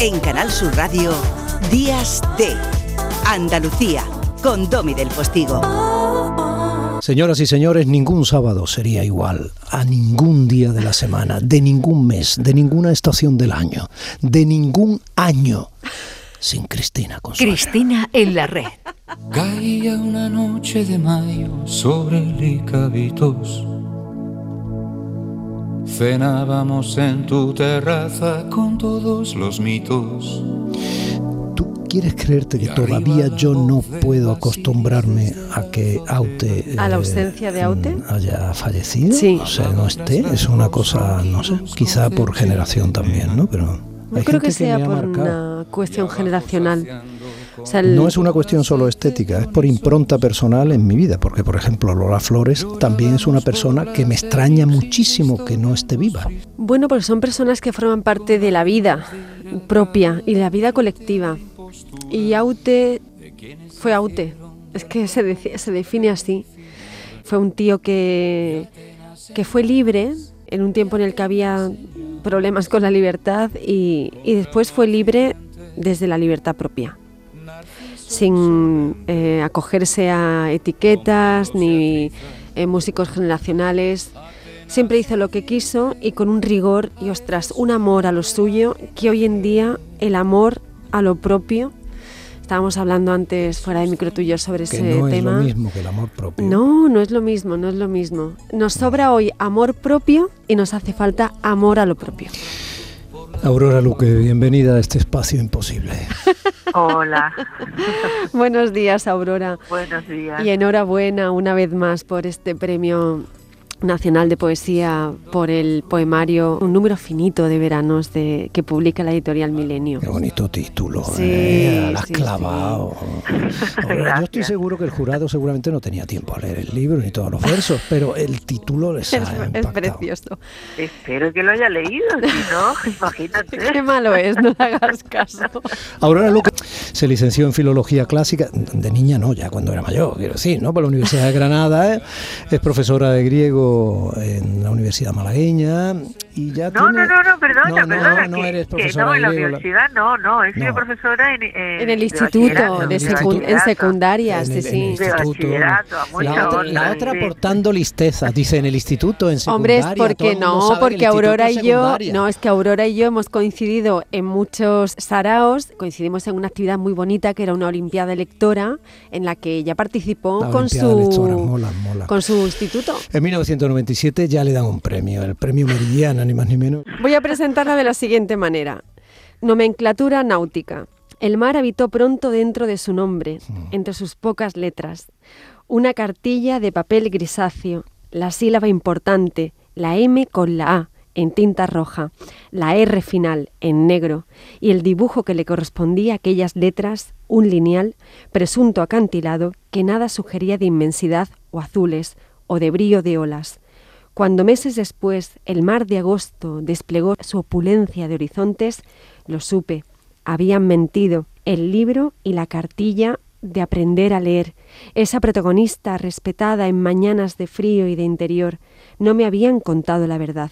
En Canal Sur Radio, Días de Andalucía, con Domi del Postigo. Señoras y señores, ningún sábado sería igual a ningún día de la semana, de ningún mes, de ninguna estación del año, de ningún año sin Cristina Consuelo. Cristina en la red. Caía una noche de mayo sobre Licavitos. Cenábamos en tu terraza con todos los mitos. ¿Tú quieres creerte que todavía yo no puedo acostumbrarme a que Aute... ¿A la eh, ausencia de Aute? haya fallecido? Sí. O sea, no esté. Es una cosa, no sé, quizá por generación también, ¿no? Pero... No creo que sea por marcado. una cuestión generacional. O sea, el- No es una cuestión solo estética, es por impronta personal en mi vida, porque por ejemplo Lola Flores también es una persona que me extraña muchísimo que no esté viva. Bueno, porque son personas que forman parte de la vida propia y la vida colectiva. Y Aute fue Aute. Es que se, se define así. Fue un tío que, que fue libre en un tiempo en el que había problemas con la libertad y, y después fue libre desde la libertad propia. Sin eh, acogerse a etiquetas ni eh, músicos generacionales. Siempre hizo lo que quiso y con un rigor y ostras, un amor a lo suyo que hoy en día el amor a lo propio. Estábamos hablando antes fuera de micro tuyo sobre Que ese no es tema. lo mismo que el amor propio. No, no es lo mismo, no es lo mismo. Nos sobra hoy amor propio y nos hace falta amor a lo propio. Aurora Luque, bienvenida a este espacio imposible. Hola, Buenos días, Aurora. buenos días. Y enhorabuena una vez más por este premio nacional de poesía, por el poemario, un número finito de veranos de, que publica la editorial Milenio. Qué bonito título, Sí, ¿eh? La has sí, clavado. Aurora, yo estoy seguro que el jurado seguramente no tenía tiempo a leer el libro ni todos los versos, pero el título les Es, ha es impactado. precioso. Espero que lo haya leído, si no, imagínate. Qué malo es, no le hagas caso. Aurora Luque se licenció en Filología Clásica, de niña no, ya cuando era mayor, quiero decir, ¿no? Por la Universidad de Granada, ¿eh? es profesora de griego en la Universidad malagueña y ya No, tiene- no, no, no, perdona, No, no, perdona. no que, eres que profesora no, en la universidad no, no, he sido No. profesora en, en, En el instituto, de en secu- secundaria, en sí, el- en el sí. De instituto, bachillerato, a la otra, onda, la otra sí. portando listeza, dice en el instituto, en Hombre, secundaria. es todo porque no, porque Aurora es y yo, no, es que Aurora y yo hemos coincidido en muchos saraos, coincidimos en una actividad muy bonita que era una olimpiada lectora en la que ella participó La con su mola, mola. con su instituto. En 1997 ya le dan un premio, el premio Meridiana, ni más ni menos. Voy a presentarla de la siguiente manera. Nomenclatura náutica. El mar habitó pronto dentro de su nombre, entre sus pocas letras. Una cartilla de papel grisáceo, la sílaba importante, la M con la A, en tinta roja, la R final, en negro, y el dibujo que le correspondía a aquellas letras, un lineal, presunto acantilado, que nada sugería de inmensidad o azules, o de brillo de olas. Cuando meses después el mar de agosto desplegó su opulencia de horizontes, lo supe. Habían mentido el libro y la cartilla de aprender a leer. Esa protagonista respetada en mañanas de frío y de interior no me habían contado la verdad.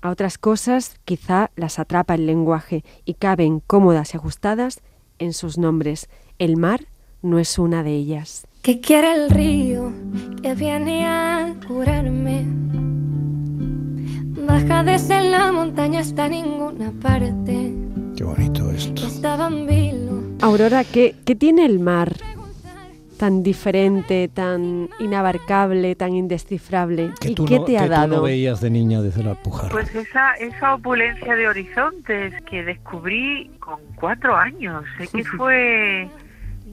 A otras cosas quizá las atrapa el lenguaje y caben cómodas y ajustadas en sus nombres. El mar no es una de ellas. Que quiere el río que viene a curarme. Baja desde la montaña hasta ninguna parte. Qué bonito esto. Estaba en vilo. Aurora, ¿qué, qué tiene el mar tan diferente, tan inabarcable, tan indescifrable? ¿Y tú, qué no, te que ha tú dado? no veías de niña desde la Alpujarra. Pues esa, esa opulencia de horizontes que descubrí con cuatro años, sé que fue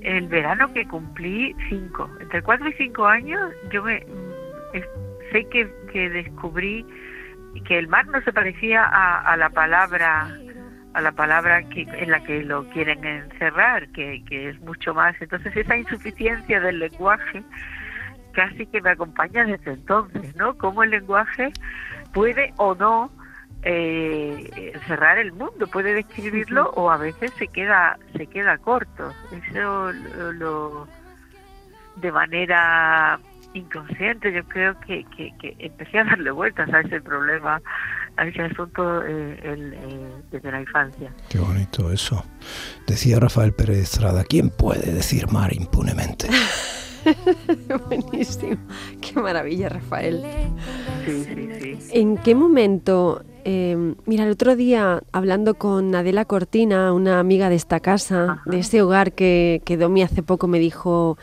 el verano que cumplí cinco. Entre cuatro y cinco años yo me mm, sé que, que descubrí que el mar no se parecía a, a la palabra a la palabra que, en la que lo quieren encerrar, que, que es mucho más. Entonces esa insuficiencia del lenguaje casi que me acompaña desde entonces, ¿no? Cómo el lenguaje puede o no eh, cerrar el mundo, puede describirlo o a veces se queda se queda corto. Eso lo, lo- de manera inconsciente yo creo que, que, que empecé a darle vueltas a ese problema a ese asunto eh, el, eh, desde la infancia. Qué bonito eso. Decía Rafael Pérez Estrada, ¿quién puede decir mar impunemente? Buenísimo. Qué maravilla, Rafael. Sí, sí, sí. ¿En qué momento, eh, mira, el otro día hablando con Adela Cortina, una amiga de esta casa, Ajá. de ese hogar que, que Domi hace poco me dijo,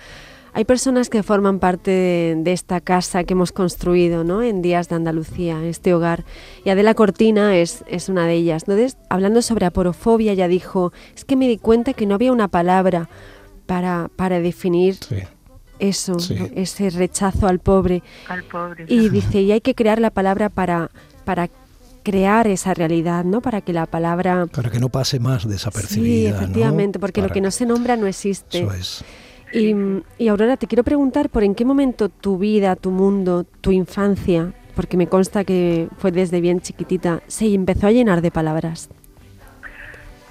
hay personas que forman parte de, de esta casa que hemos construido ¿no? en Días de Andalucía, este hogar, y Adela Cortina es, es una de ellas. Entonces, hablando sobre aporofobia, ella dijo, es que me di cuenta que no había una palabra para, para definir Sí. Eso, Sí. ¿no? ese rechazo al pobre. Al pobre. Y dice, y hay que crear la palabra para, para crear esa realidad, ¿no? Para que la palabra... Para que no pase más Sí, desapercibida. ¿no? efectivamente, porque lo Para que no se nombra no existe. Eso es. Y, y Aurora, te quiero preguntar por en qué momento tu vida, tu mundo, tu infancia, porque me consta que fue desde bien chiquitita, se empezó a llenar de palabras.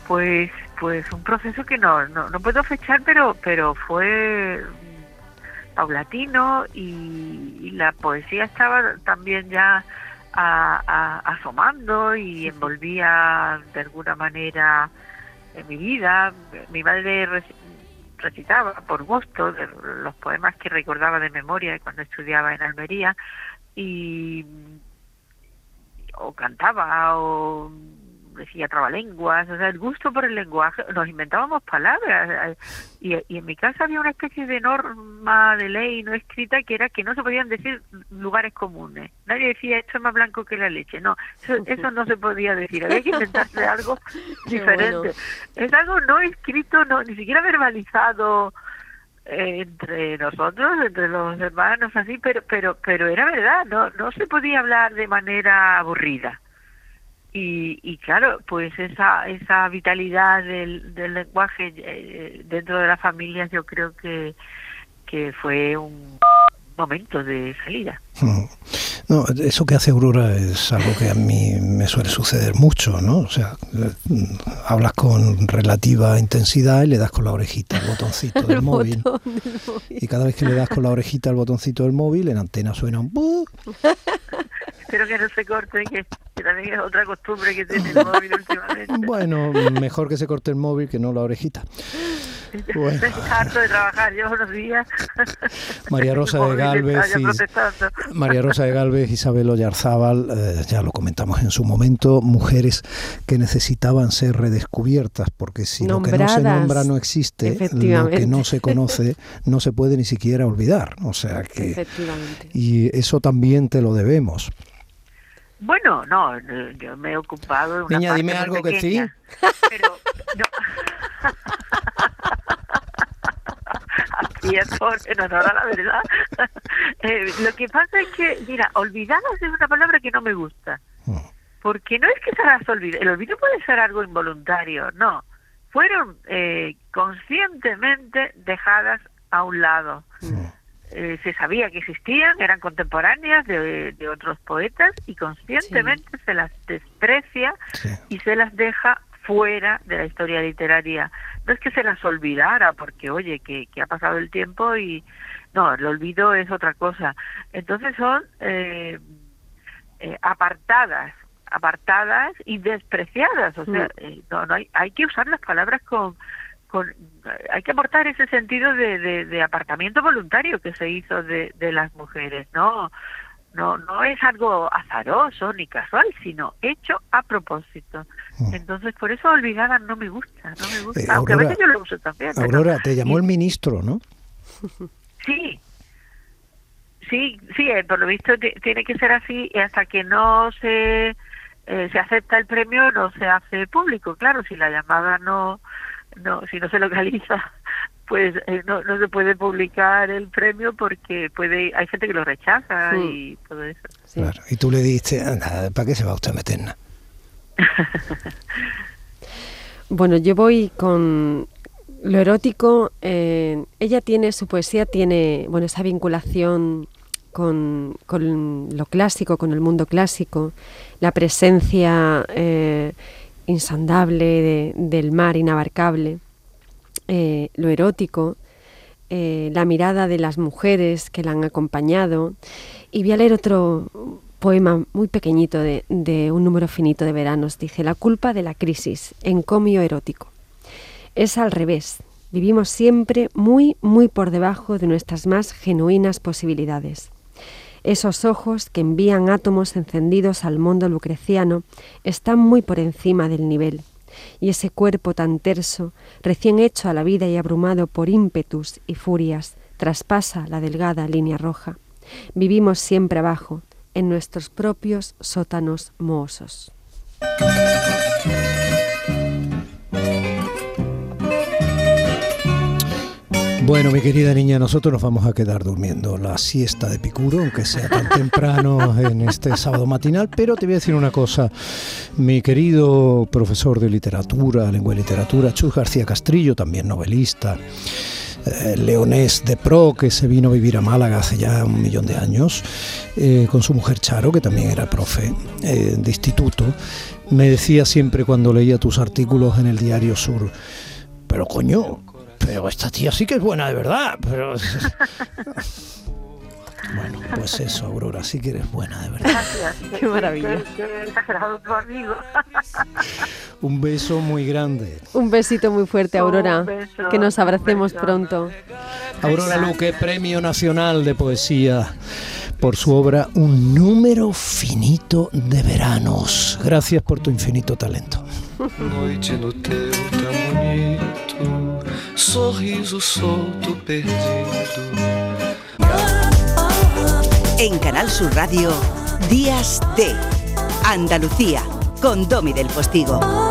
Pues, pues un proceso que no, no, no puedo fechar, pero, pero fue paulatino y, y la poesía estaba también ya a- a- asomando y envolvía de alguna manera en mi vida. Mi madre reci- recitaba por gusto los poemas que recordaba de memoria cuando estudiaba en Almería y o cantaba o decía trabalenguas, o sea, el gusto por el lenguaje, nos inventábamos palabras eh, y, y en mi casa había una especie de norma de ley no escrita que era que no se podían decir lugares comunes. Nadie decía esto es más blanco que la leche, no, eso, eso no se podía decir, había que inventarse algo diferente. bueno. Es algo no escrito, no ni siquiera verbalizado eh, entre nosotros, entre los hermanos, así, pero pero pero era verdad, no no se podía hablar de manera aburrida. Y, y claro, pues esa esa vitalidad del, del lenguaje eh, dentro de la familia yo creo que que fue un momento de salida. No, eso que hace Aurora es algo que a mí me suele suceder mucho, ¿no? O sea, hablas con relativa intensidad y le das con la orejita al botoncito del El móvil. botón del móvil. Y cada vez que le das con la orejita al botoncito del móvil, en antena suena un. Espero que no se corte, que, que también es otra costumbre que tiene el móvil últimamente. Bueno, mejor que se corte el móvil que no la orejita. Bueno. Estoy harto de trabajar, llevo unos días. María Rosa de Galvez y protestando. María Rosa de Galvez, Isabel Oyarzábal, eh, ya lo comentamos en su momento, mujeres que necesitaban ser redescubiertas, porque si lo que no se nombra no existe, lo que no se conoce no se puede ni siquiera olvidar. O sea que Efectivamente. y eso también te lo debemos. Bueno, no, eh, yo me he ocupado de una Niña, parte dime muy algo que sí. Pero no. Aquí en honor a la verdad. Eh, lo que pasa es que, mira, olvidadas es una palabra que no me gusta. Mm. Porque no es que se las olvide. El olvido puede ser algo involuntario, no. Fueron eh, conscientemente dejadas a un lado. Mm. Eh, se sabía que existían, eran contemporáneas de, de otros poetas y conscientemente se las desprecia Sí. y se las deja fuera de la historia literaria. No es que se las olvidara, porque oye, que, que ha pasado el tiempo y no, el olvido es otra cosa. Entonces son eh, eh, apartadas, apartadas y despreciadas. O sea, eh, no, no hay, hay que usar las palabras con, con hay que aportar ese sentido de, de, de apartamiento voluntario que se hizo de, de las mujeres, no no no es algo azaroso ni casual, sino hecho a propósito. Mm. Entonces, por eso olvidada no me gusta, no me gusta, Eh, aunque a veces yo lo uso también. pero- Aurora, te llamó el ministro, ¿no? Sí, sí, sí, eh, por lo visto ti- tiene que ser así y hasta que no se eh, se acepta el premio no se hace público. Claro, si la llamada no, no si no se localiza, pues eh, no, no se puede publicar el premio porque puede hay gente que lo rechaza y todo eso. Sí. Claro. Y tú le dijiste, "Anda, ¿para qué se va usted a meter? na?". Bueno, yo voy con lo erótico. eh, ella tiene, su poesía tiene, bueno, esa vinculación con, con lo clásico, con el mundo clásico, la presencia eh, insondable de- del mar inabarcable, eh, lo erótico, eh, la mirada de las mujeres que la han acompañado. Y voy a leer otro, poema muy pequeñito de, de un número finito de veranos. Dice, la culpa de la crisis, encomio erótico. Es al revés. Vivimos siempre muy, muy por debajo de nuestras más genuinas posibilidades. Esos ojos que envían átomos encendidos al mundo lucreciano están muy por encima del nivel. Y ese cuerpo tan terso, recién hecho a la vida y abrumado por ímpetus y furias, traspasa la delgada línea roja. Vivimos siempre abajo, en nuestros propios sótanos mohosos. Bueno, mi querida niña, nosotros nos vamos a quedar durmiendo la siesta de Picuro, aunque sea tan temprano en este sábado matinal, pero te voy a decir una cosa. Mi querido profesor de literatura, lengua y literatura, Chus García Castrillo, también novelista, eh, leonés de pro, que se vino a vivir a Málaga hace ya un millón de años, eh, con su mujer Charo, que también era profe eh, de instituto, me decía siempre cuando leía tus artículos en el Diario Sur, pero coño, pero esta tía sí que es buena de verdad, pero... Bueno, pues eso, Aurora, sí que eres buena de verdad. Gracias. Qué maravilla. Qué, qué exagerado tu amigo. Un beso muy grande. Un besito muy fuerte, Aurora. Un beso, que nos abracemos pronto. Aurora Luque, Premio Nacional de Poesía por su obra Un número finito de veranos. Gracias por tu infinito talento. Sorriso solto perdido. En Canal Sur Radio, Días de Andalucía, con Domi del Postigo.